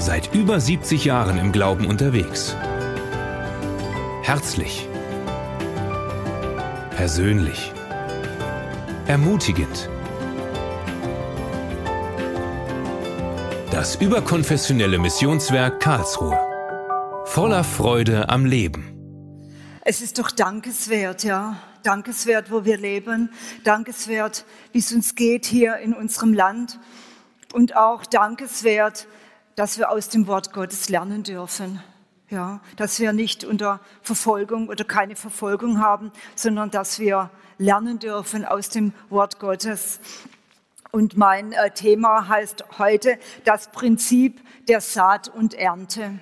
Seit über 70 Jahren im Glauben unterwegs. Herzlich. Persönlich. Ermutigend. Das überkonfessionelle Missionswerk Karlsruhe. Voller Freude am Leben. Es ist doch dankenswert, ja. Dankenswert, wo wir leben. Dankenswert, wie es uns geht hier in unserem Land. Und auch dankenswert, dass wir aus dem Wort Gottes lernen dürfen. Ja, dass wir nicht unter Verfolgung oder keine Verfolgung haben, sondern dass wir lernen dürfen aus dem Wort Gottes. Und mein äh, Thema heißt heute das Prinzip der Saat und Ernte.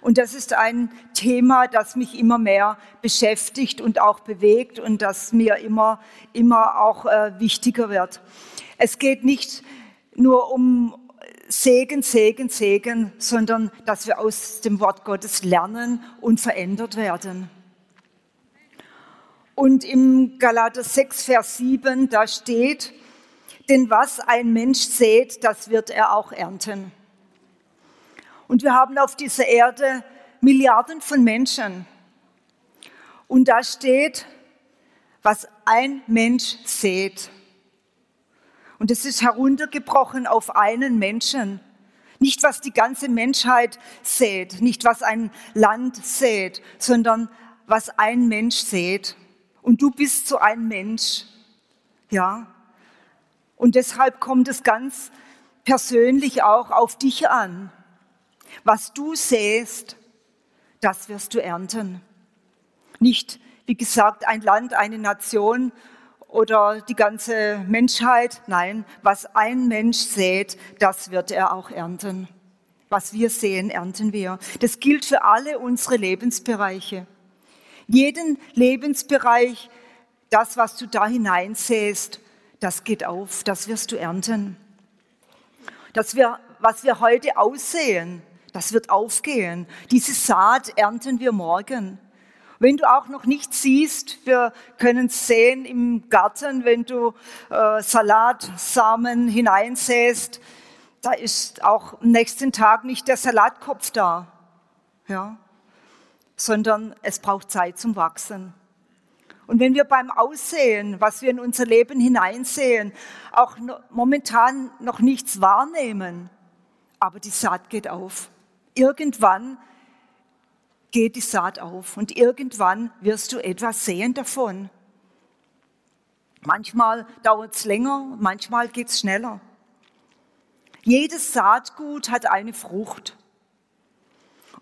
Und das ist ein Thema, das mich immer mehr beschäftigt und auch bewegt und das mir immer, immer auch äh, wichtiger wird. Es geht nicht nur um Segen, Segen, Segen, sondern dass wir aus dem Wort Gottes lernen und verändert werden. Und im Galater 6, Vers 7, da steht, denn was ein Mensch sät, das wird er auch ernten. Und wir haben auf dieser Erde Milliarden von Menschen. Und da steht, was ein Mensch sät. Und es ist heruntergebrochen auf einen Menschen. Nicht, was die ganze Menschheit sät, nicht, was ein Land sät, sondern was ein Mensch sät. Und du bist so ein Mensch. Ja. Und deshalb kommt es ganz persönlich auch auf dich an. Was du säst, das wirst du ernten. Nicht, wie gesagt, ein Land, eine Nation oder die ganze Menschheit. Nein, was ein Mensch sät, das wird er auch ernten. Was wir sehen, ernten wir. Das gilt für alle unsere Lebensbereiche. Jeden Lebensbereich, das, was du da hineinsäst, das geht auf, das wirst du ernten. Das wir, was wir heute aussehen, das wird aufgehen. Diese Saat ernten wir morgen. Wenn du auch noch nicht siehst, wir können sehen im Garten, wenn du äh, Salatsamen hineinsäst, da ist auch am nächsten Tag nicht der Salatkopf da, ja, sondern es braucht Zeit zum Wachsen. Und wenn wir beim Aussehen, was wir in unser Leben hineinsehen, auch momentan noch nichts wahrnehmen, aber die Saat geht auf irgendwann geht die Saat auf und irgendwann wirst du etwas sehen davon. Manchmal dauert es länger, manchmal geht es schneller. Jedes Saatgut hat eine Frucht.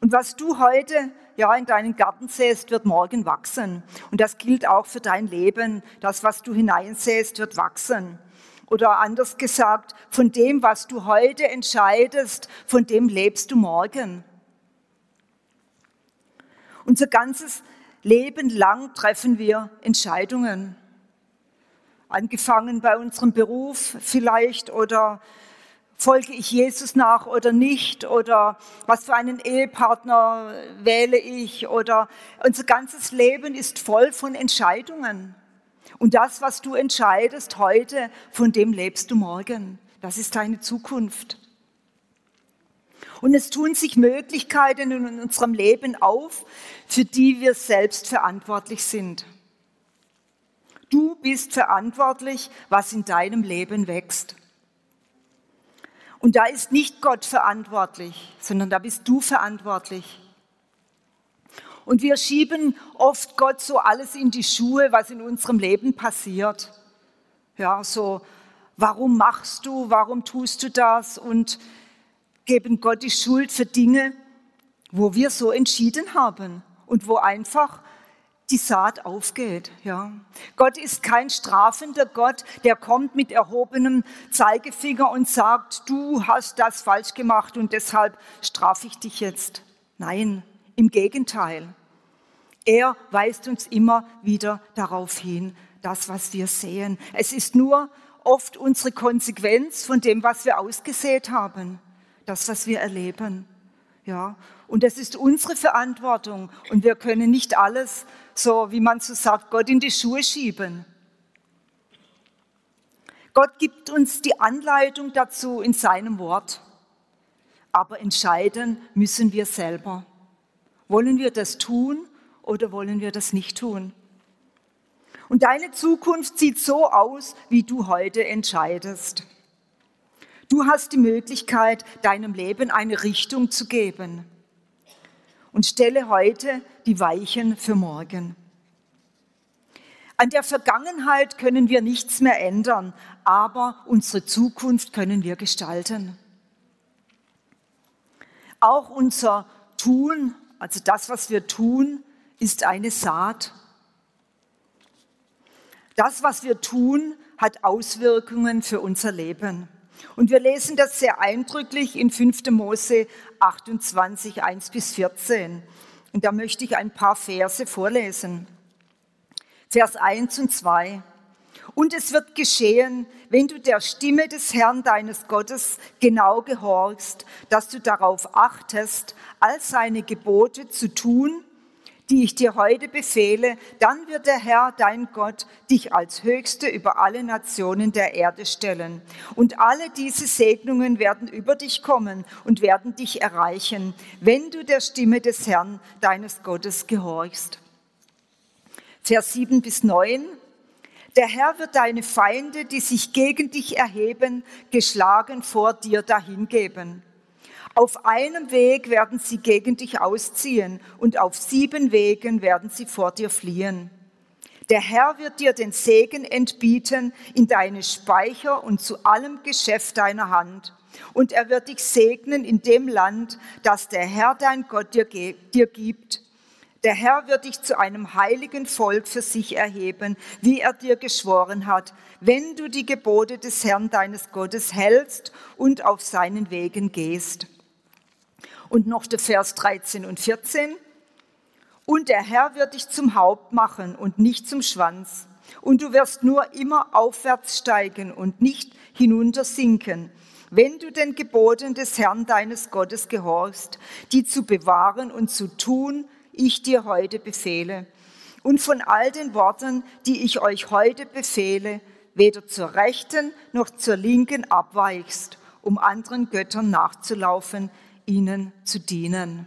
Und was du heute ja in deinen Garten säst, wird morgen wachsen. Und das gilt auch für dein Leben. Das, was du hineinsäst, wird wachsen. Oder anders gesagt, von dem, was du heute entscheidest, von dem lebst du morgen. Unser ganzes Leben lang treffen wir Entscheidungen. Angefangen bei unserem Beruf vielleicht oder folge ich Jesus nach oder nicht oder was für einen Ehepartner wähle ich oder unser ganzes Leben ist voll von Entscheidungen. Und das, was du entscheidest heute, von dem lebst du morgen. Das ist deine Zukunft. Und es tun sich Möglichkeiten in unserem Leben auf, für die wir selbst verantwortlich sind. Du bist verantwortlich, was in deinem Leben wächst. Und da ist nicht Gott verantwortlich, sondern da bist du verantwortlich. Und wir schieben oft Gott so alles in die Schuhe, was in unserem Leben passiert. Ja, so, warum machst du, warum tust du das? Und geben Gott die Schuld für Dinge, wo wir so entschieden haben und wo einfach die Saat aufgeht. Ja. Gott ist kein strafender Gott, der kommt mit erhobenem Zeigefinger und sagt, du hast das falsch gemacht und deshalb strafe ich dich jetzt. Nein, im Gegenteil. Er weist uns immer wieder darauf hin, das, was wir sehen. Es ist nur oft unsere Konsequenz von dem, was wir ausgesät haben, das, was wir erleben. Ja, und das ist unsere Verantwortung. Und wir können nicht alles, so wie man so sagt, Gott in die Schuhe schieben. Gott gibt uns die Anleitung dazu in seinem Wort. Aber entscheiden müssen wir selber. Wollen wir das tun oder wollen wir das nicht tun? Und deine Zukunft sieht so aus, wie du heute entscheidest. Du hast die Möglichkeit, deinem Leben eine Richtung zu geben. Und stelle heute die Weichen für morgen. An der Vergangenheit können wir nichts mehr ändern, aber unsere Zukunft können wir gestalten. Auch unser Tun, also das, was wir tun, ist eine Saat. Das, was wir tun, hat Auswirkungen für unser Leben. Und wir lesen das sehr eindrücklich in 5. Mose 28, 1 bis 14. Und da möchte ich ein paar Verse vorlesen. Vers 1 und 2. Und es wird geschehen, wenn du der Stimme des Herrn deines Gottes genau gehorchst, dass du darauf achtest, all seine Gebote zu tun die ich dir heute befehle, dann wird der Herr, dein Gott, dich als Höchste über alle Nationen der Erde stellen. Und alle diese Segnungen werden über dich kommen und werden dich erreichen, wenn du der Stimme des Herrn, deines Gottes, gehorchst. Vers 7 bis 9. Der Herr wird deine Feinde, die sich gegen dich erheben, geschlagen vor dir dahingeben. Auf einem Weg werden sie gegen dich ausziehen und auf sieben Wegen werden sie vor dir fliehen. Der Herr wird dir den Segen entbieten in deine Speicher und zu allem Geschäft deiner Hand. Und er wird dich segnen in dem Land, das der Herr dein Gott dir, dir gibt. Der Herr wird dich zu einem heiligen Volk für sich erheben, wie er dir geschworen hat, wenn du die Gebote des Herrn deines Gottes hältst und auf seinen Wegen gehst. Und noch der Vers 13 und 14. Und der Herr wird dich zum Haupt machen und nicht zum Schwanz. Und du wirst nur immer aufwärts steigen und nicht hinunter sinken, wenn du den Geboten des Herrn deines Gottes gehorchst, die zu bewahren und zu tun, ich dir heute befehle. Und von all den Worten, die ich euch heute befehle, weder zur rechten noch zur linken abweichst, um anderen Göttern nachzulaufen, ihnen zu dienen.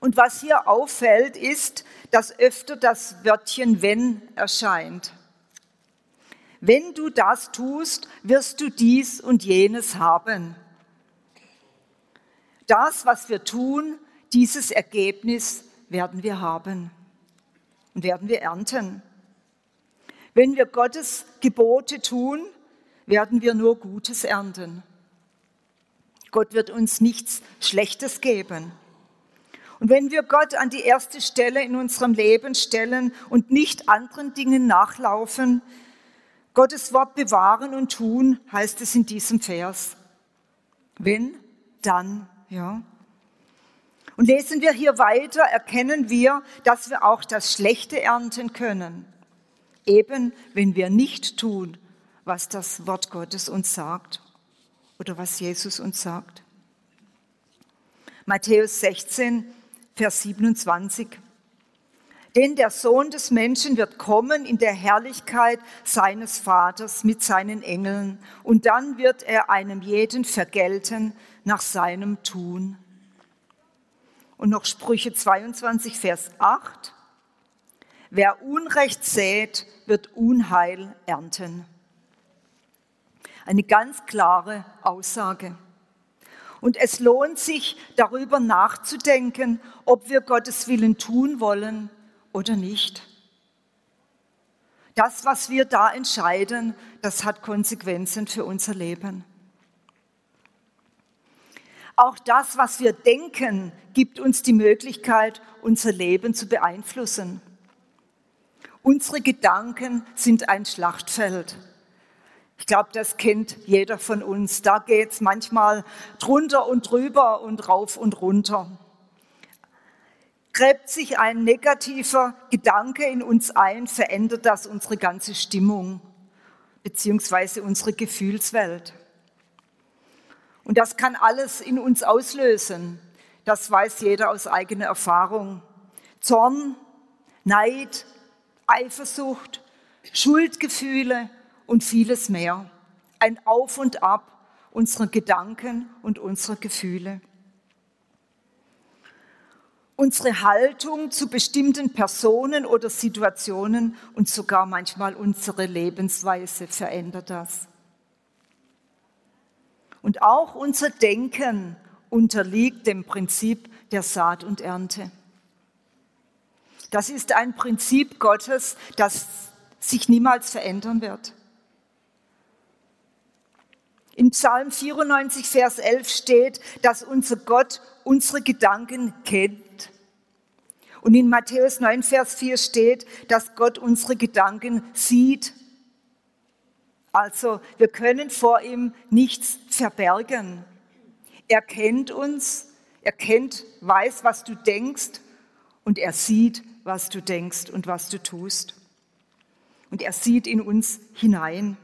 Und was hier auffällt, ist, dass öfter das Wörtchen wenn erscheint. Wenn du das tust, wirst du dies und jenes haben. Das, was wir tun, dieses Ergebnis werden wir haben und werden wir ernten. Wenn wir Gottes Gebote tun, werden wir nur Gutes ernten. Gott wird uns nichts Schlechtes geben. Und wenn wir Gott an die erste Stelle in unserem Leben stellen und nicht anderen Dingen nachlaufen, Gottes Wort bewahren und tun, heißt es in diesem Vers. Wenn, dann, ja. Und lesen wir hier weiter, erkennen wir, dass wir auch das Schlechte ernten können. Eben, wenn wir nicht tun, was das Wort Gottes uns sagt oder was Jesus uns sagt. Matthäus 16, Vers 27. Denn der Sohn des Menschen wird kommen in der Herrlichkeit seines Vaters mit seinen Engeln, und dann wird er einem jeden vergelten nach seinem Tun. Und noch Sprüche 22, Vers 8. Wer Unrecht sät, wird Unheil ernten. Eine ganz klare Aussage. Und es lohnt sich, darüber nachzudenken, ob wir Gottes Willen tun wollen oder nicht. Das, was wir da entscheiden, das hat Konsequenzen für unser Leben. Auch das, was wir denken, gibt uns die Möglichkeit, unser Leben zu beeinflussen. Unsere Gedanken sind ein Schlachtfeld. Ich glaube, das kennt jeder von uns. Da geht es manchmal drunter und drüber und rauf und runter. Gräbt sich ein negativer Gedanke in uns ein, verändert das unsere ganze Stimmung beziehungsweise unsere Gefühlswelt. Und das kann alles in uns auslösen. Das weiß jeder aus eigener Erfahrung. Zorn, Neid, Eifersucht, Schuldgefühle, und vieles mehr. Ein Auf und Ab unserer Gedanken und unserer Gefühle. Unsere Haltung zu bestimmten Personen oder Situationen und sogar manchmal unsere Lebensweise verändert das. Und auch unser Denken unterliegt dem Prinzip der Saat und Ernte. Das ist ein Prinzip Gottes, das sich niemals verändern wird. In Psalm 94, Vers 11 steht, dass unser Gott unsere Gedanken kennt. Und in Matthäus 9, Vers 4 steht, dass Gott unsere Gedanken sieht. Also wir können vor ihm nichts verbergen. Er kennt uns, er kennt, weiß, was du denkst und er sieht, was du denkst und was du tust. Und er sieht in uns hinein.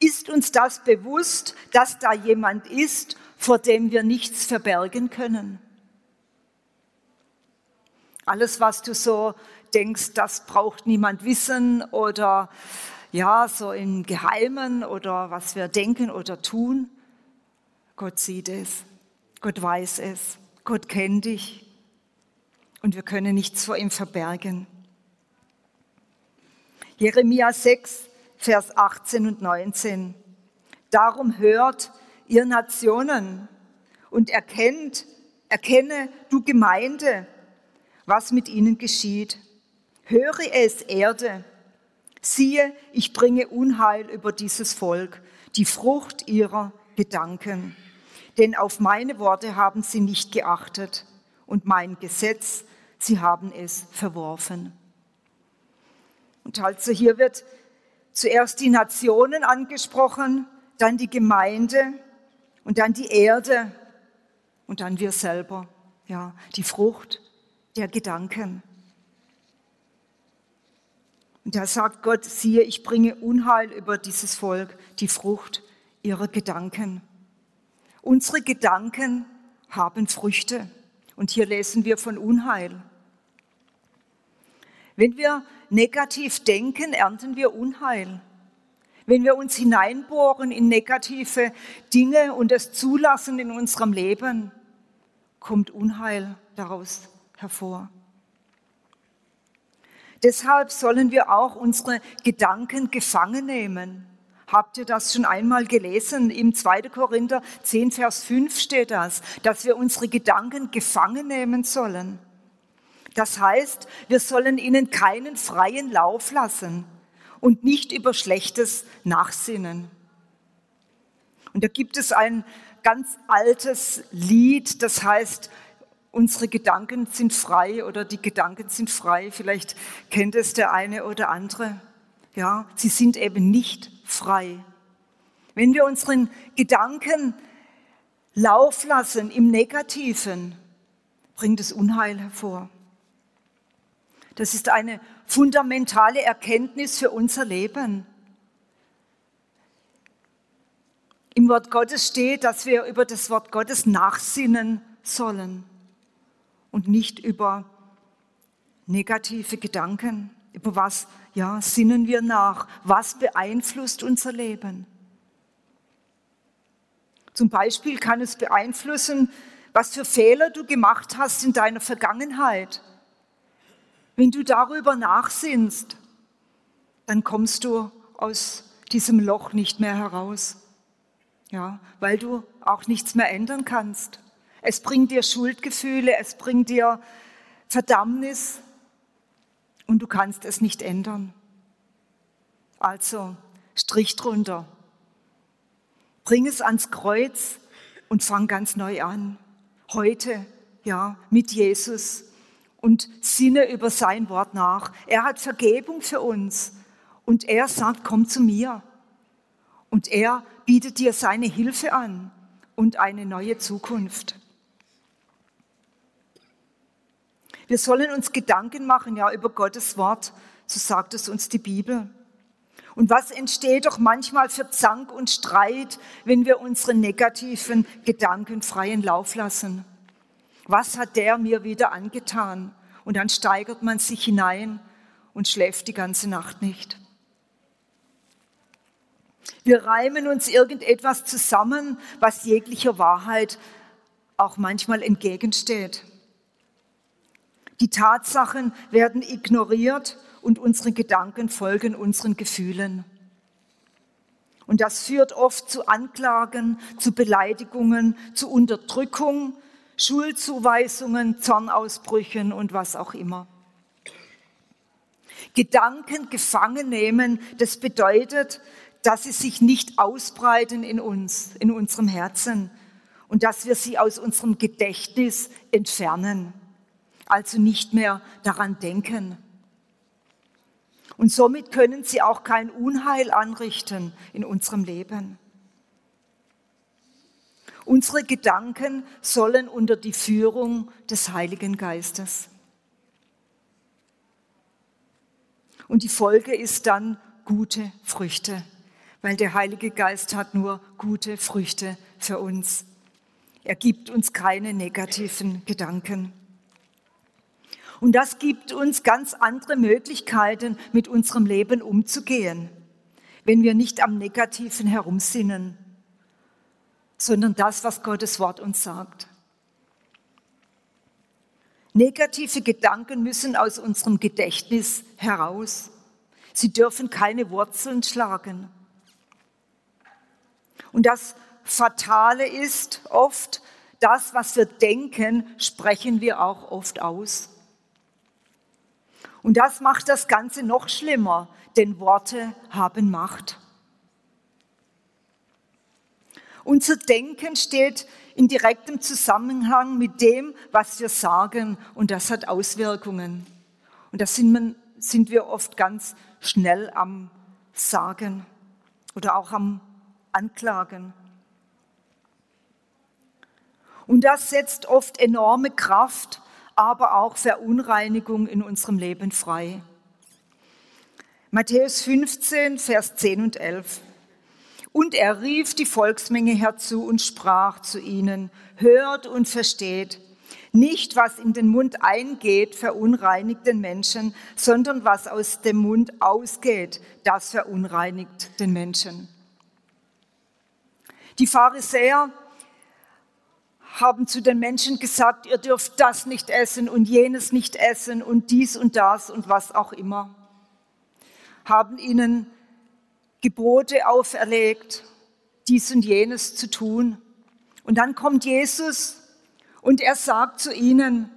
Ist uns das bewusst, dass da jemand ist, vor dem wir nichts verbergen können? Alles, was du so denkst, das braucht niemand wissen oder ja, so im Geheimen oder was wir denken oder tun. Gott sieht es, Gott weiß es, Gott kennt dich und wir können nichts vor ihm verbergen. Jeremia 6, Vers 18 und 19. Darum hört ihr Nationen und erkennt, erkenne du Gemeinde, was mit ihnen geschieht. Höre es, Erde. Siehe, ich bringe Unheil über dieses Volk, die Frucht ihrer Gedanken. Denn auf meine Worte haben sie nicht geachtet und mein Gesetz, sie haben es verworfen. Und also hier wird zuerst die Nationen angesprochen, dann die Gemeinde und dann die Erde und dann wir selber, ja, die Frucht der Gedanken. Und da sagt Gott, siehe, ich bringe Unheil über dieses Volk, die Frucht ihrer Gedanken. Unsere Gedanken haben Früchte. Und hier lesen wir von Unheil. Wenn wir negativ denken, ernten wir Unheil. Wenn wir uns hineinbohren in negative Dinge und es zulassen in unserem Leben, kommt Unheil daraus hervor. Deshalb sollen wir auch unsere Gedanken gefangen nehmen. Habt ihr das schon einmal gelesen? Im 2. Korinther 10, Vers 5 steht das, dass wir unsere Gedanken gefangen nehmen sollen. Das heißt, wir sollen ihnen keinen freien Lauf lassen und nicht über Schlechtes nachsinnen. Und da gibt es ein ganz altes Lied, das heißt, unsere Gedanken sind frei oder die Gedanken sind frei. Vielleicht kennt es der eine oder andere. Ja, sie sind eben nicht frei. Wenn wir unseren Gedanken Lauf lassen im Negativen, bringt es Unheil hervor. Das ist eine fundamentale Erkenntnis für unser Leben. Im Wort Gottes steht, dass wir über das Wort Gottes nachsinnen sollen und nicht über negative Gedanken. Über was, ja, sinnen wir nach? Was beeinflusst unser Leben? Zum Beispiel kann es beeinflussen, was für Fehler du gemacht hast in deiner Vergangenheit wenn du darüber nachsinnst, dann kommst du aus diesem Loch nicht mehr heraus. Ja, weil du auch nichts mehr ändern kannst. Es bringt dir Schuldgefühle, es bringt dir Verdammnis und du kannst es nicht ändern. Also Strich drunter. Bring es ans Kreuz und fang ganz neu an. Heute, ja, mit Jesus und sinne über sein Wort nach. Er hat Vergebung für uns und er sagt, komm zu mir. Und er bietet dir seine Hilfe an und eine neue Zukunft. Wir sollen uns Gedanken machen, ja, über Gottes Wort, so sagt es uns die Bibel. Und was entsteht doch manchmal für Zank und Streit, wenn wir unsere negativen Gedanken freien Lauf lassen? Was hat der mir wieder angetan? Und dann steigert man sich hinein und schläft die ganze Nacht nicht. Wir reimen uns irgendetwas zusammen, was jeglicher Wahrheit auch manchmal entgegensteht. Die Tatsachen werden ignoriert und unsere Gedanken folgen unseren Gefühlen. Und das führt oft zu Anklagen, zu Beleidigungen, zu Unterdrückung, Schuldzuweisungen, Zornausbrüchen und was auch immer. Gedanken gefangen nehmen, das bedeutet, dass sie sich nicht ausbreiten in uns, in unserem Herzen und dass wir sie aus unserem Gedächtnis entfernen, also nicht mehr daran denken. Und somit können sie auch kein Unheil anrichten in unserem Leben. Unsere Gedanken sollen unter die Führung des Heiligen Geistes. Und die Folge ist dann gute Früchte, weil der Heilige Geist hat nur gute Früchte für uns. Er gibt uns keine negativen Gedanken. Und das gibt uns ganz andere Möglichkeiten, mit unserem Leben umzugehen, wenn wir nicht am Negativen herumsinnen, sondern das, was Gottes Wort uns sagt. Negative Gedanken müssen aus unserem Gedächtnis heraus. Sie dürfen keine Wurzeln schlagen. Und das Fatale ist oft, das, was wir denken, sprechen wir auch oft aus. Und das macht das Ganze noch schlimmer, denn Worte haben Macht. Unser Denken steht in direktem Zusammenhang mit dem, was wir sagen, und das hat Auswirkungen. Und da sind, sind wir oft ganz schnell am Sagen oder auch am Anklagen. Und das setzt oft enorme Kraft aber auch Verunreinigung in unserem Leben frei. Matthäus 15, Vers 10 und 11. Und er rief die Volksmenge herzu und sprach zu ihnen, hört und versteht, nicht was in den Mund eingeht, verunreinigt den Menschen, sondern was aus dem Mund ausgeht, das verunreinigt den Menschen. Die Pharisäer haben zu den Menschen gesagt, ihr dürft das nicht essen und jenes nicht essen und dies und das und was auch immer. Haben ihnen Gebote auferlegt, dies und jenes zu tun. Und dann kommt Jesus und er sagt zu ihnen,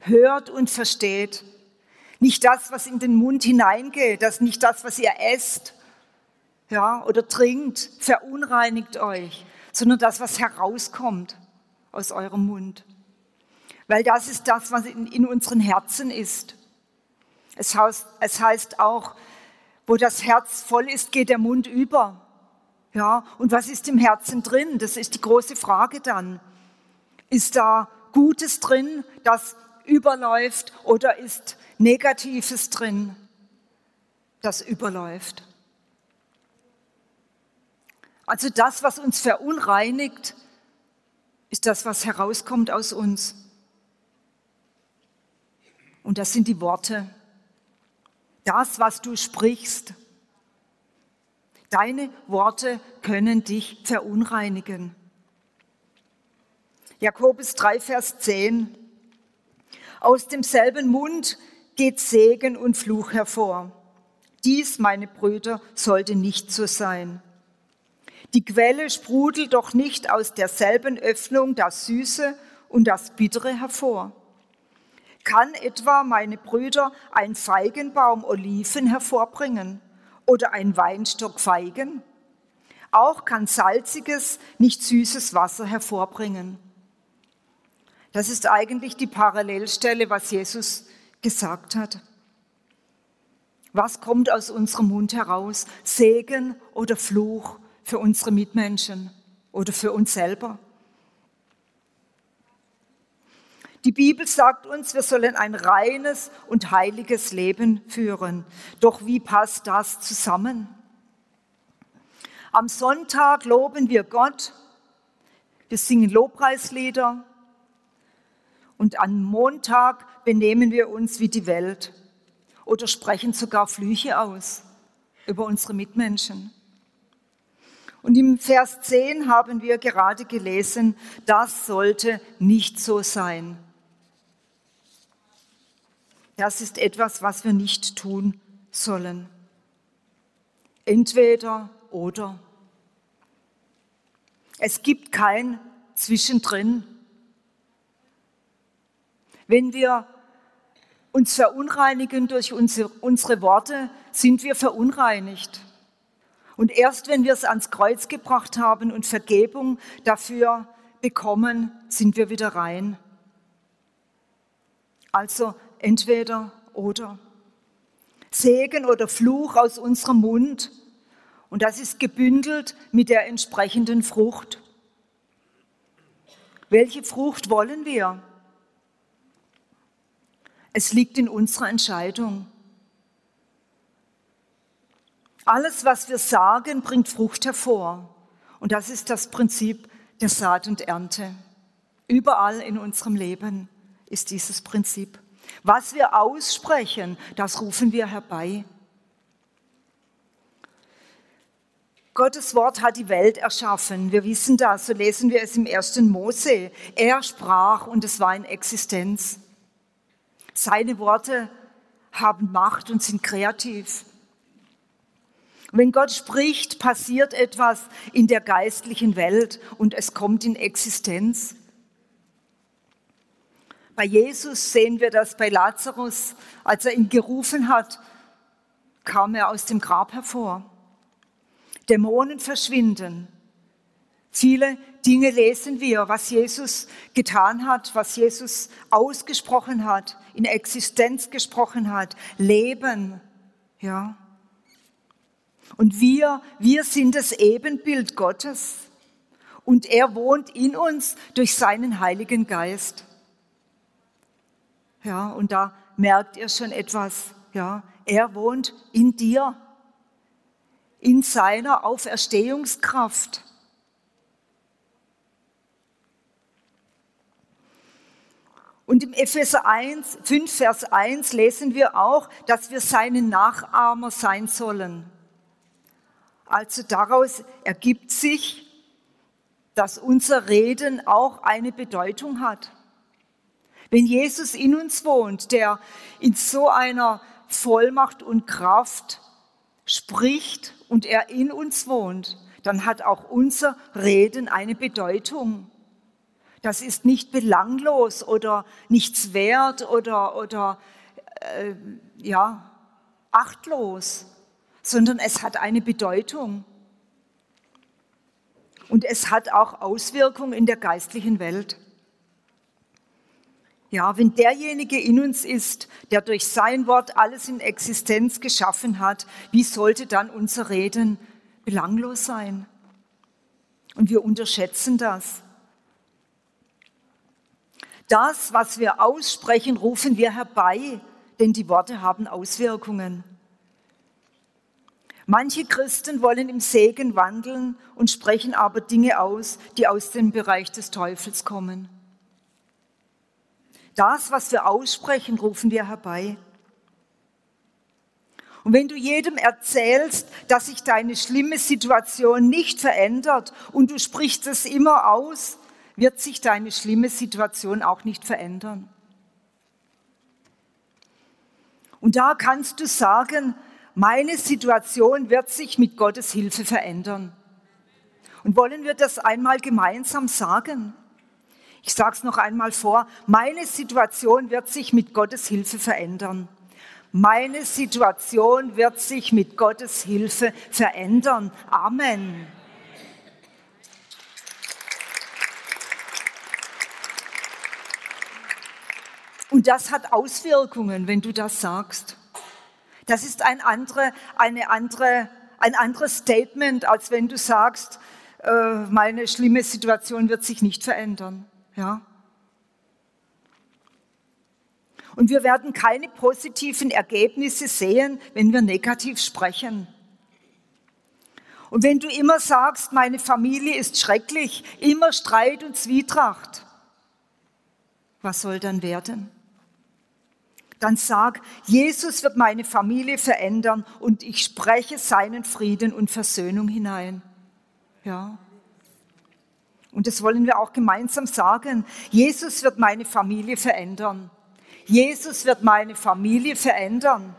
hört und versteht. Nicht das, was in den Mund hineingeht, das nicht das, was ihr esst ja, oder trinkt, verunreinigt euch, sondern das, was herauskommt aus eurem Mund. Weil das ist das, was in, in unseren Herzen ist. Es heißt, es heißt auch, wo das Herz voll ist, geht der Mund über. Ja, und was ist im Herzen drin? Das ist die große Frage dann. Ist da Gutes drin, das überläuft, oder ist Negatives drin, das überläuft? Also das, was uns verunreinigt, ist das, was herauskommt aus uns. Und das sind die Worte. Das, was du sprichst. Deine Worte können dich verunreinigen. Jakobus 3, Vers 10. Aus demselben Mund geht Segen und Fluch hervor. Dies, meine Brüder, sollte nicht so sein. Die Quelle sprudelt doch nicht aus derselben Öffnung das Süße und das Bittere hervor. Kann etwa, meine Brüder, ein Feigenbaum Oliven hervorbringen oder ein Weinstock Feigen? Auch kann salziges, nicht süßes Wasser hervorbringen. Das ist eigentlich die Parallelstelle, was Jesus gesagt hat. Was kommt aus unserem Mund heraus? Segen oder Fluch? für unsere Mitmenschen oder für uns selber. Die Bibel sagt uns, wir sollen ein reines und heiliges Leben führen. Doch wie passt das zusammen? Am Sonntag loben wir Gott, wir singen Lobpreislieder und am Montag benehmen wir uns wie die Welt oder sprechen sogar Flüche aus über unsere Mitmenschen. Und im Vers 10 haben wir gerade gelesen, das sollte nicht so sein. Das ist etwas, was wir nicht tun sollen. Entweder oder. Es gibt kein Zwischendrin. Wenn wir uns verunreinigen durch unsere Worte, sind wir verunreinigt. Und erst wenn wir es ans Kreuz gebracht haben und Vergebung dafür bekommen, sind wir wieder rein. Also entweder oder. Segen oder Fluch aus unserem Mund. Und das ist gebündelt mit der entsprechenden Frucht. Welche Frucht wollen wir? Es liegt in unserer Entscheidung. Alles, was wir sagen, bringt Frucht hervor. Und das ist das Prinzip der Saat und Ernte. Überall in unserem Leben ist dieses Prinzip. Was wir aussprechen, das rufen wir herbei. Gottes Wort hat die Welt erschaffen. Wir wissen das, so lesen wir es im ersten Mose. Er sprach und es war in Existenz. Seine Worte haben Macht und sind kreativ. Wenn Gott spricht, passiert etwas in der geistlichen Welt und es kommt in Existenz. Bei Jesus sehen wir das bei Lazarus. Als er ihn gerufen hat, kam er aus dem Grab hervor. Dämonen verschwinden. Viele Dinge lesen wir, was Jesus getan hat, was Jesus ausgesprochen hat, in Existenz gesprochen hat, Leben, ja. Und wir, wir sind das Ebenbild Gottes. Und er wohnt in uns durch seinen Heiligen Geist. Ja, und da merkt ihr schon etwas. Ja, er wohnt in dir, in seiner Auferstehungskraft. Und im Epheser 1, 5, Vers 1 lesen wir auch, dass wir seine Nachahmer sein sollen. Also daraus ergibt sich, dass unser Reden auch eine Bedeutung hat. Wenn Jesus in uns wohnt, der in so einer Vollmacht und Kraft spricht und er in uns wohnt, dann hat auch unser Reden eine Bedeutung. Das ist nicht belanglos oder nichts wert oder, oder äh, ja, achtlos, sondern es hat eine Bedeutung. Und es hat auch Auswirkungen in der geistlichen Welt. Ja, wenn derjenige in uns ist, der durch sein Wort alles in Existenz geschaffen hat, wie sollte dann unser Reden belanglos sein? Und wir unterschätzen das. Das, was wir aussprechen, rufen wir herbei, denn die Worte haben Auswirkungen. Manche Christen wollen im Segen wandeln und sprechen aber Dinge aus, die aus dem Bereich des Teufels kommen. Das, was wir aussprechen, rufen wir herbei. Und wenn du jedem erzählst, dass sich deine schlimme Situation nicht verändert und du sprichst es immer aus, wird sich deine schlimme Situation auch nicht verändern. Und da kannst du sagen, meine Situation wird sich mit Gottes Hilfe verändern. Und wollen wir das einmal gemeinsam sagen? Ich sage es noch einmal vor, meine Situation wird sich mit Gottes Hilfe verändern. Meine Situation wird sich mit Gottes Hilfe verändern. Amen. Und das hat Auswirkungen, wenn du das sagst. Das ist ein, andere, eine andere, ein anderes Statement, als wenn du sagst, äh, meine schlimme Situation wird sich nicht verändern. Ja? Und wir werden keine positiven Ergebnisse sehen, wenn wir negativ sprechen. Und wenn du immer sagst, meine Familie ist schrecklich, immer Streit und Zwietracht, was soll dann werden? dann sag, Jesus wird meine Familie verändern und ich spreche seinen Frieden und Versöhnung hinein. Ja. Und das wollen wir auch gemeinsam sagen. Jesus wird meine Familie verändern. Jesus wird meine Familie verändern.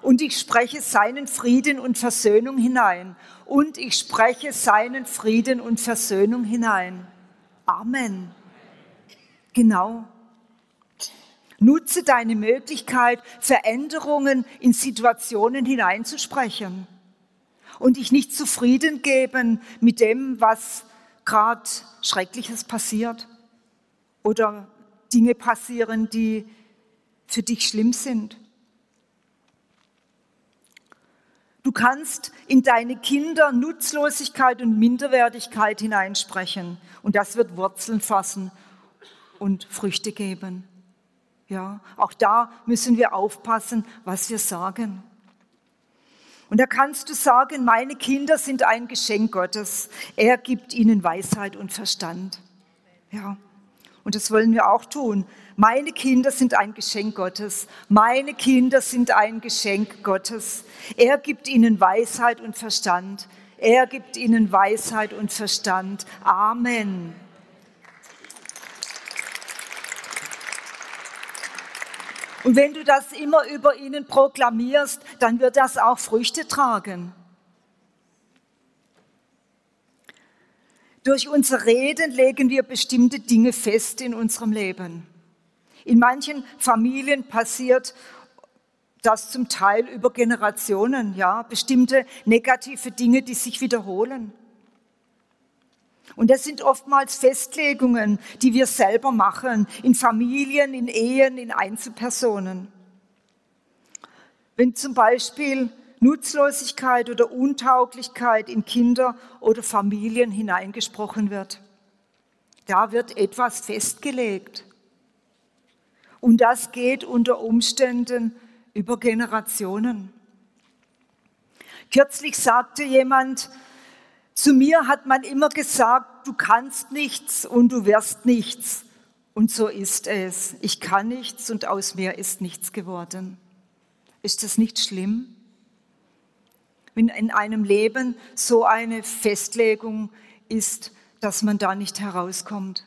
Und ich spreche seinen Frieden und Versöhnung hinein. Und ich spreche seinen Frieden und Versöhnung hinein. Amen. Genau. Nutze deine Möglichkeit, Veränderungen in Situationen hineinzusprechen und dich nicht zufrieden geben mit dem, was gerade Schreckliches passiert oder Dinge passieren, die für dich schlimm sind. Du kannst in deine Kinder Nutzlosigkeit und Minderwertigkeit hineinsprechen und das wird Wurzeln fassen und Früchte geben. Ja, auch da müssen wir aufpassen, was wir sagen. Und da kannst du sagen, meine Kinder sind ein Geschenk Gottes. Er gibt ihnen Weisheit und Verstand. Ja. Und das wollen wir auch tun. Meine Kinder sind ein Geschenk Gottes. Meine Kinder sind ein Geschenk Gottes. Er gibt ihnen Weisheit und Verstand. Er gibt ihnen Weisheit und Verstand. Amen. Und wenn du das immer über ihnen proklamierst, dann wird das auch Früchte tragen. Durch unser Reden legen wir bestimmte Dinge fest in unserem Leben. In manchen Familien passiert das zum Teil über Generationen, ja, bestimmte negative Dinge, die sich wiederholen. Und das sind oftmals Festlegungen, die wir selber machen, in Familien, in Ehen, in Einzelpersonen. Wenn zum Beispiel Nutzlosigkeit oder Untauglichkeit in Kinder oder Familien hineingesprochen wird, da wird etwas festgelegt. Und das geht unter Umständen über Generationen. Kürzlich sagte jemand, zu mir hat man immer gesagt, du kannst nichts und du wirst nichts. Und so ist es. Ich kann nichts und aus mir ist nichts geworden. Ist das nicht schlimm? Wenn in einem Leben so eine Festlegung ist, dass man da nicht herauskommt.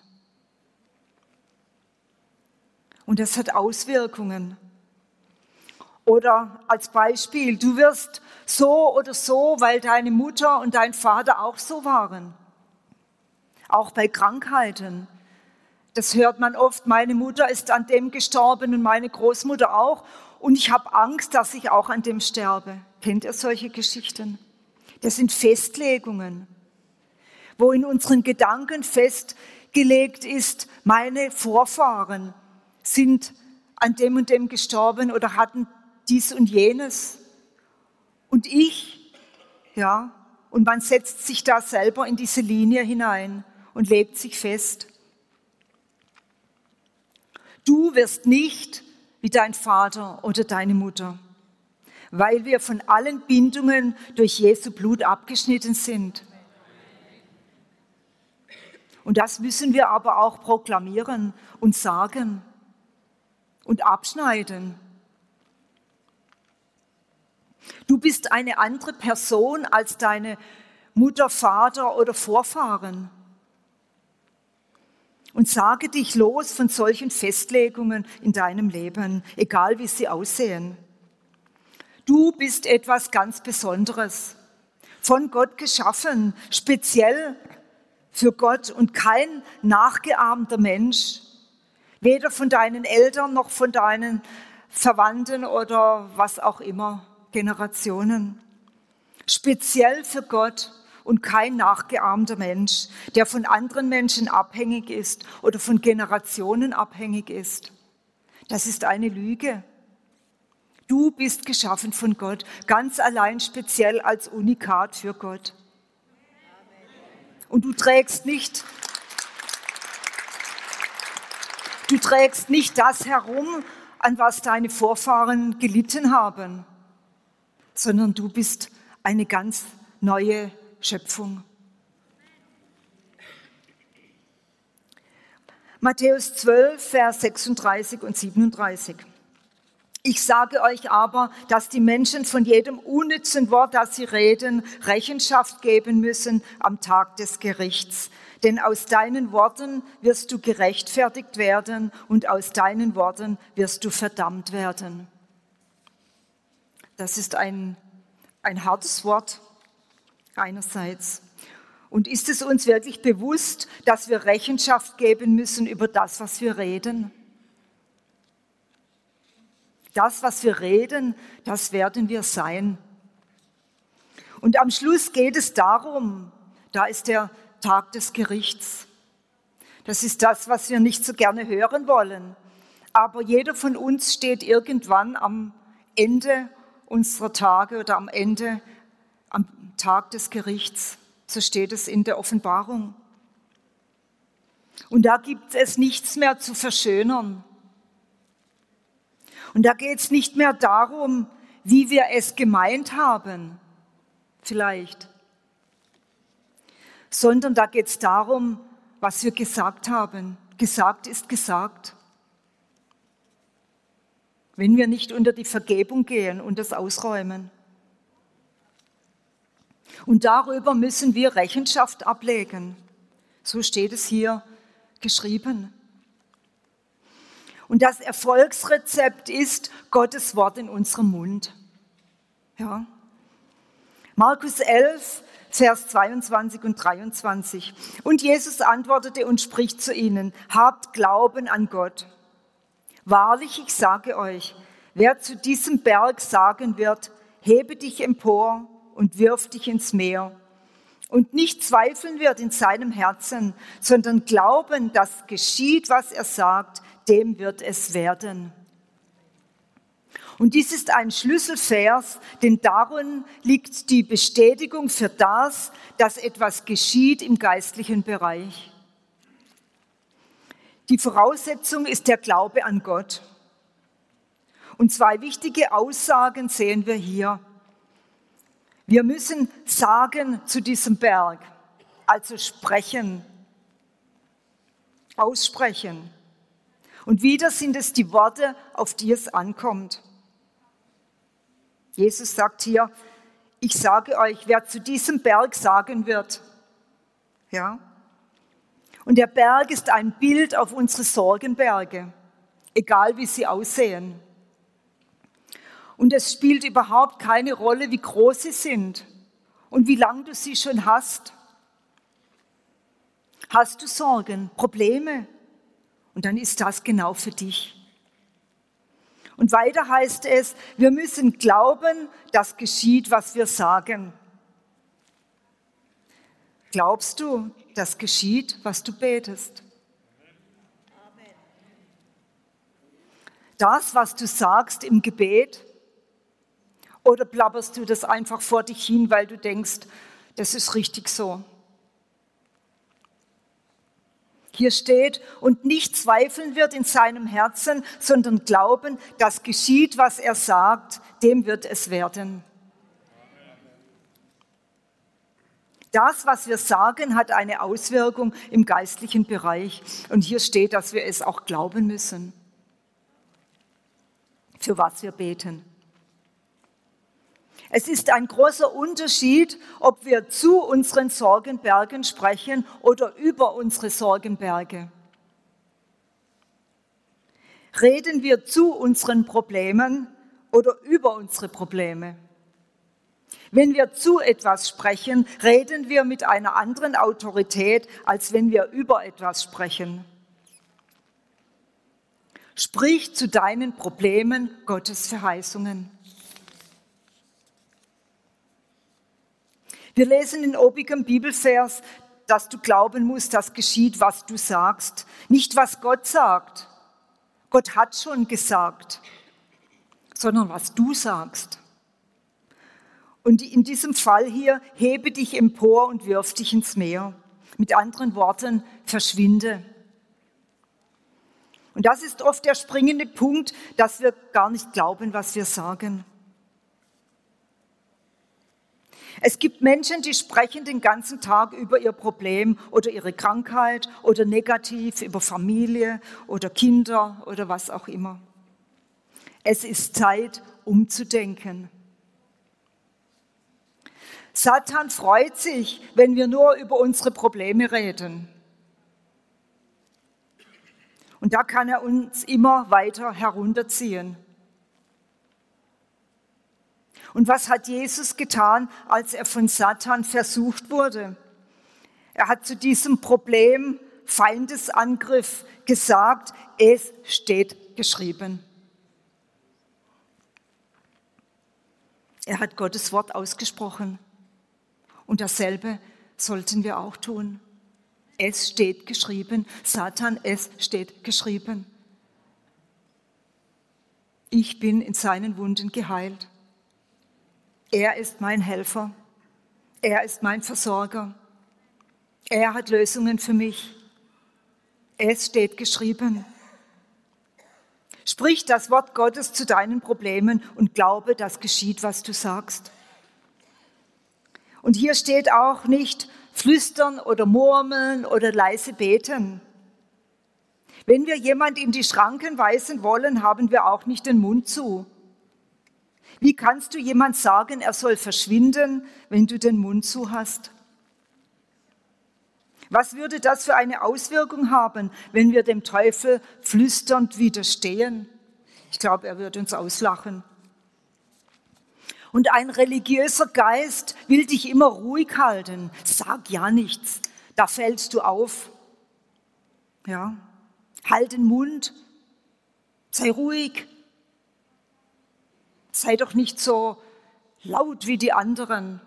Und das hat Auswirkungen. Oder als Beispiel, du wirst so oder so, weil deine Mutter und dein Vater auch so waren. Auch bei Krankheiten. Das hört man oft, meine Mutter ist an dem gestorben und meine Großmutter auch. Und ich habe Angst, dass ich auch an dem sterbe. Kennt ihr solche Geschichten? Das sind Festlegungen, wo in unseren Gedanken festgelegt ist, meine Vorfahren sind an dem und dem gestorben oder hatten dies und jenes. Und ich, ja, und man setzt sich da selber in diese Linie hinein und lebt sich fest. Du wirst nicht wie dein Vater oder deine Mutter, weil wir von allen Bindungen durch Jesu Blut abgeschnitten sind. Und das müssen wir aber auch proklamieren und sagen und abschneiden. Du bist eine andere Person als deine Mutter, Vater oder Vorfahren. Und sage dich los von solchen Festlegungen in deinem Leben, egal wie sie aussehen. Du bist etwas ganz Besonderes, von Gott geschaffen, speziell für Gott und kein nachgeahmter Mensch, weder von deinen Eltern noch von deinen Verwandten oder was auch immer. Generationen. Speziell für Gott und kein nachgeahmter Mensch, der von anderen Menschen abhängig ist oder von Generationen abhängig ist. Das ist eine Lüge. Du bist geschaffen von Gott, ganz allein speziell als Unikat für Gott. Und du trägst nicht, du trägst nicht das herum, an was deine Vorfahren gelitten haben sondern du bist eine ganz neue Schöpfung. Matthäus 12, Vers 36 und 37. Ich sage euch aber, dass die Menschen von jedem unnützen Wort, das sie reden, Rechenschaft geben müssen am Tag des Gerichts. Denn aus deinen Worten wirst du gerechtfertigt werden und aus deinen Worten wirst du verdammt werden. Das ist ein, ein hartes Wort einerseits. Und ist es uns wirklich bewusst, dass wir Rechenschaft geben müssen über das, was wir reden? Das, was wir reden, das werden wir sein. Und am Schluss geht es darum, da ist der Tag des Gerichts. Das ist das, was wir nicht so gerne hören wollen. Aber jeder von uns steht irgendwann am Ende unserer Tage oder am Ende, am Tag des Gerichts. So steht es in der Offenbarung. Und da gibt es nichts mehr zu verschönern. Und da geht es nicht mehr darum, wie wir es gemeint haben, vielleicht, sondern da geht es darum, was wir gesagt haben. Gesagt ist gesagt. Wenn wir nicht unter die Vergebung gehen und das ausräumen. Und darüber müssen wir Rechenschaft ablegen. So steht es hier geschrieben. Und das Erfolgsrezept ist Gottes Wort in unserem Mund. Ja. Markus 11, Vers 22 und 23. Und Jesus antwortete und spricht zu ihnen, habt Glauben an Gott. Wahrlich, ich sage euch, wer zu diesem Berg sagen wird, hebe dich empor und wirf dich ins Meer, und nicht zweifeln wird in seinem Herzen, sondern glauben, dass geschieht, was er sagt, dem wird es werden. Und dies ist ein Schlüsselvers, denn darin liegt die Bestätigung für das, dass etwas geschieht im geistlichen Bereich. Die Voraussetzung ist der Glaube an Gott. Und zwei wichtige Aussagen sehen wir hier. Wir müssen sagen zu diesem Berg, also sprechen, aussprechen. Und wieder sind es die Worte, auf die es ankommt. Jesus sagt hier, ich sage euch, wer zu diesem Berg sagen wird, ja. Und der Berg ist ein Bild auf unsere Sorgenberge, egal wie sie aussehen. Und es spielt überhaupt keine Rolle, wie groß sie sind und wie lange du sie schon hast. Hast du Sorgen, Probleme? Und dann ist das genau für dich. Und weiter heißt es, wir müssen glauben, dass geschieht, was wir sagen. Glaubst du, dass geschieht, was du betest? Das, was du sagst im Gebet, oder plapperst du das einfach vor dich hin, weil du denkst, das ist richtig so? Hier steht, und nicht zweifeln wird in seinem Herzen, sondern glauben, dass geschieht, was er sagt, dem wird es werden. Das, was wir sagen, hat eine Auswirkung im geistlichen Bereich. Und hier steht, dass wir es auch glauben müssen, für was wir beten. Es ist ein großer Unterschied, ob wir zu unseren Sorgenbergen sprechen oder über unsere Sorgenberge. Reden wir zu unseren Problemen oder über unsere Probleme? Wenn wir zu etwas sprechen, reden wir mit einer anderen Autorität, als wenn wir über etwas sprechen. Sprich zu deinen Problemen Gottes Verheißungen. Wir lesen in obigem Bibelvers, dass du glauben musst, dass geschieht, was du sagst, nicht was Gott sagt. Gott hat schon gesagt, sondern was du sagst. Und in diesem Fall hier, hebe dich empor und wirf dich ins Meer. Mit anderen Worten, verschwinde. Und das ist oft der springende Punkt, dass wir gar nicht glauben, was wir sagen. Es gibt Menschen, die sprechen den ganzen Tag über ihr Problem oder ihre Krankheit oder negativ über Familie oder Kinder oder was auch immer. Es ist Zeit, umzudenken. Satan freut sich, wenn wir nur über unsere Probleme reden. Und da kann er uns immer weiter herunterziehen. Und was hat Jesus getan, als er von Satan versucht wurde? Er hat zu diesem Problem Feindesangriff gesagt, es steht geschrieben. Er hat Gottes Wort ausgesprochen. Und dasselbe sollten wir auch tun. Es steht geschrieben, Satan, es steht geschrieben. Ich bin in seinen Wunden geheilt. Er ist mein Helfer. Er ist mein Versorger. Er hat Lösungen für mich. Es steht geschrieben. Sprich das Wort Gottes zu deinen Problemen und glaube, dass geschieht, was du sagst. Und hier steht auch nicht flüstern oder murmeln oder leise beten. Wenn wir jemand in die Schranken weisen wollen, haben wir auch nicht den Mund zu. Wie kannst du jemand sagen, er soll verschwinden, wenn du den Mund zu hast? Was würde das für eine Auswirkung haben, wenn wir dem Teufel flüsternd widerstehen? Ich glaube, er wird uns auslachen. Und ein religiöser Geist will dich immer ruhig halten. Sag ja nichts, da fällst du auf. Ja, halt den Mund, sei ruhig, sei doch nicht so laut wie die anderen.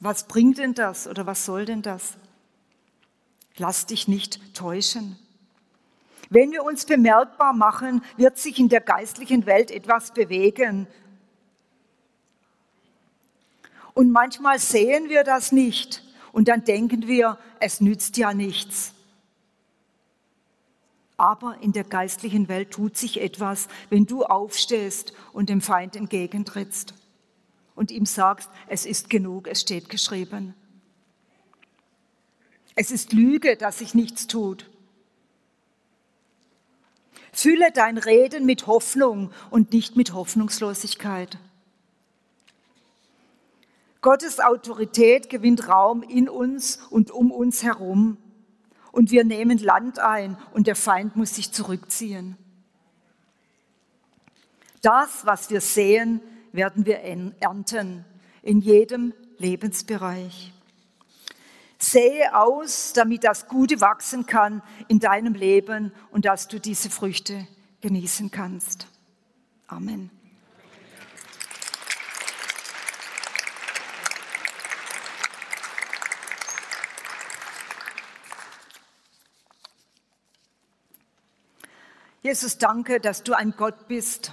Was bringt denn das oder was soll denn das? Lass dich nicht täuschen. Wenn wir uns bemerkbar machen, wird sich in der geistlichen Welt etwas bewegen. Und manchmal sehen wir das nicht und dann denken wir, es nützt ja nichts. Aber in der geistlichen Welt tut sich etwas, wenn du aufstehst und dem Feind entgegentrittst und ihm sagst, es ist genug, es steht geschrieben. Es ist Lüge, dass sich nichts tut. Fülle dein Reden mit Hoffnung und nicht mit Hoffnungslosigkeit. Gottes Autorität gewinnt Raum in uns und um uns herum. Und wir nehmen Land ein und der Feind muss sich zurückziehen. Das, was wir sehen, werden wir ernten in jedem Lebensbereich. Sähe aus, damit das Gute wachsen kann in deinem Leben und dass du diese Früchte genießen kannst. Amen. Jesus, danke, dass du ein Gott bist,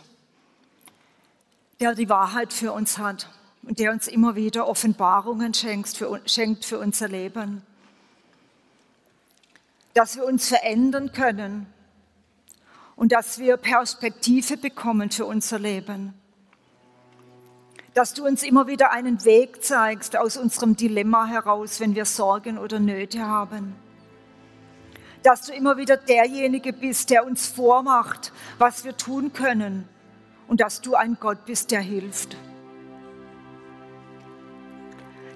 der die Wahrheit für uns hat und der uns immer wieder Offenbarungen schenkt für, schenkt für unser Leben. Dass wir uns verändern können und dass wir Perspektive bekommen für unser Leben. Dass du uns immer wieder einen Weg zeigst aus unserem Dilemma heraus, wenn wir Sorgen oder Nöte haben. Dass du immer wieder derjenige bist, der uns vormacht, was wir tun können und dass du ein Gott bist, der hilft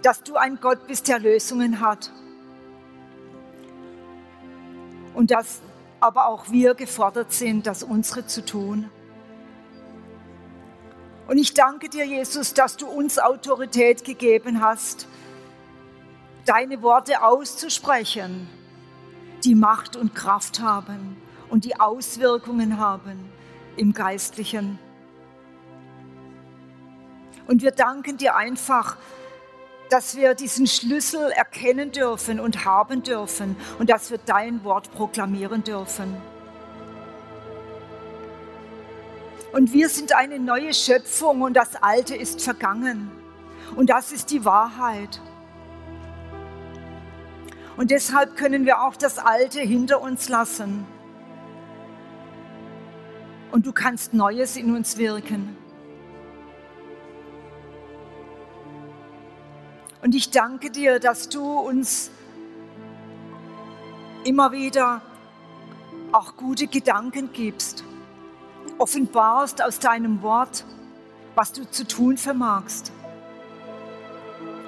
dass du ein Gott bist, der Lösungen hat. Und dass aber auch wir gefordert sind, das unsere zu tun. Und ich danke dir, Jesus, dass du uns Autorität gegeben hast, deine Worte auszusprechen, die Macht und Kraft haben und die Auswirkungen haben im Geistlichen. Und wir danken dir einfach, dass wir diesen Schlüssel erkennen dürfen und haben dürfen und dass wir dein Wort proklamieren dürfen. Und wir sind eine neue Schöpfung und das Alte ist vergangen. Und das ist die Wahrheit. Und deshalb können wir auch das Alte hinter uns lassen. Und du kannst Neues in uns wirken. Und ich danke dir, dass du uns immer wieder auch gute Gedanken gibst offenbarst aus deinem Wort, was du zu tun vermagst.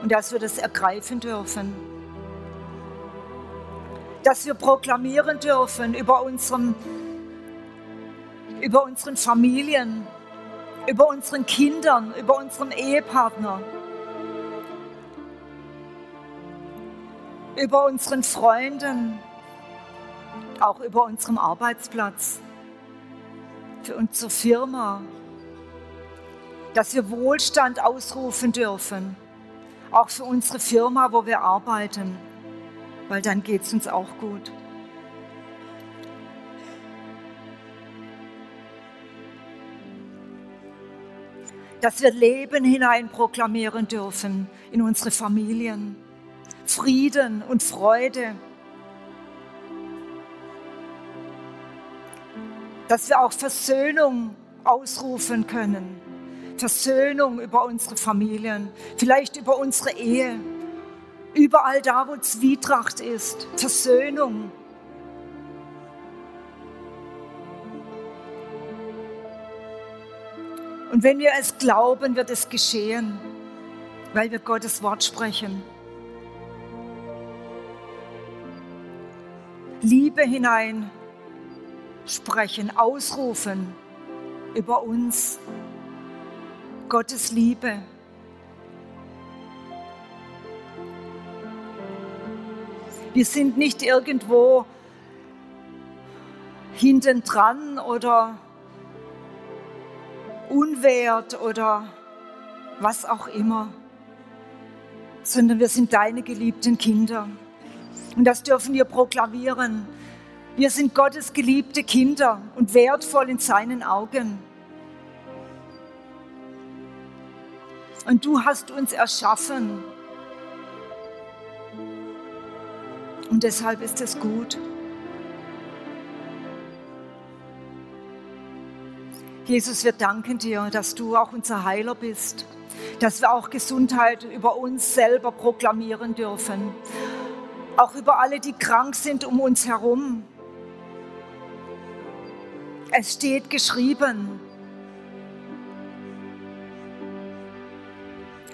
Und dass wir das ergreifen dürfen. Dass wir proklamieren dürfen über, unserem, über unseren Familien, über unseren Kindern, über unseren Ehepartner, über unseren Freunden, auch über unserem Arbeitsplatz, für unsere Firma, dass wir Wohlstand ausrufen dürfen, auch für unsere Firma, wo wir arbeiten, weil dann geht es uns auch gut. Dass wir Leben hinein proklamieren dürfen in unsere Familien, Frieden und Freude. Dass wir auch Versöhnung ausrufen können. Versöhnung über unsere Familien, vielleicht über unsere Ehe, überall da, wo Zwietracht ist. Versöhnung. Und wenn wir es glauben, wird es geschehen, weil wir Gottes Wort sprechen. Liebe hinein sprechen, ausrufen über uns. Gottes Liebe. Wir sind nicht irgendwo hinten dran oder unwert oder was auch immer, sondern wir sind deine geliebten Kinder. Und das dürfen wir proklamieren. Wir sind Gottes geliebte Kinder und wertvoll in seinen Augen. Und du hast uns erschaffen. Und deshalb ist es gut. Jesus, wir danken dir, dass du auch unser Heiler bist, dass wir auch Gesundheit über uns selber proklamieren dürfen auch über alle, die krank sind um uns herum. Es steht geschrieben.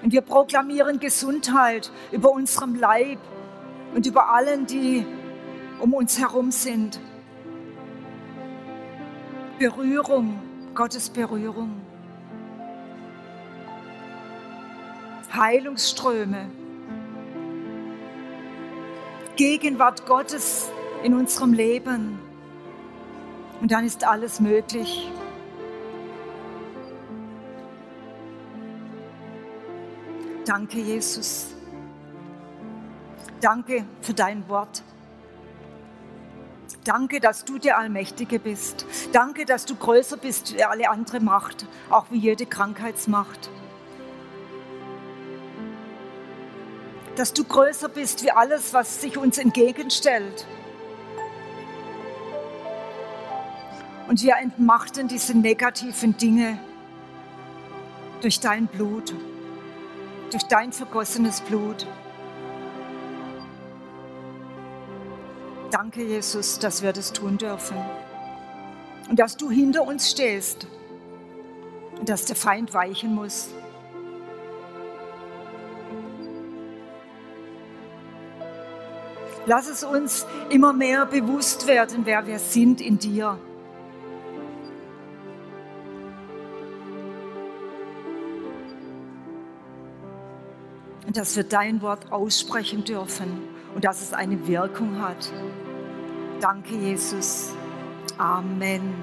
Und wir proklamieren Gesundheit über unserem Leib und über allen, die um uns herum sind. Berührung, Gottes Berührung. Heilungsströme. Gegenwart Gottes in unserem Leben. Und dann ist alles möglich. Danke, Jesus. Danke für dein Wort. Danke, dass du der Allmächtige bist. Danke, dass du größer bist wie alle andere Macht, auch wie jede Krankheitsmacht. dass du größer bist wie alles, was sich uns entgegenstellt. Und wir entmachten diese negativen Dinge durch dein Blut, durch dein vergossenes Blut. Danke, Jesus, dass wir das tun dürfen. Und dass du hinter uns stehst und dass der Feind weichen muss. Lass es uns immer mehr bewusst werden, wer wir sind in dir. Und dass wir dein Wort aussprechen dürfen und dass es eine Wirkung hat. Danke, Jesus. Amen.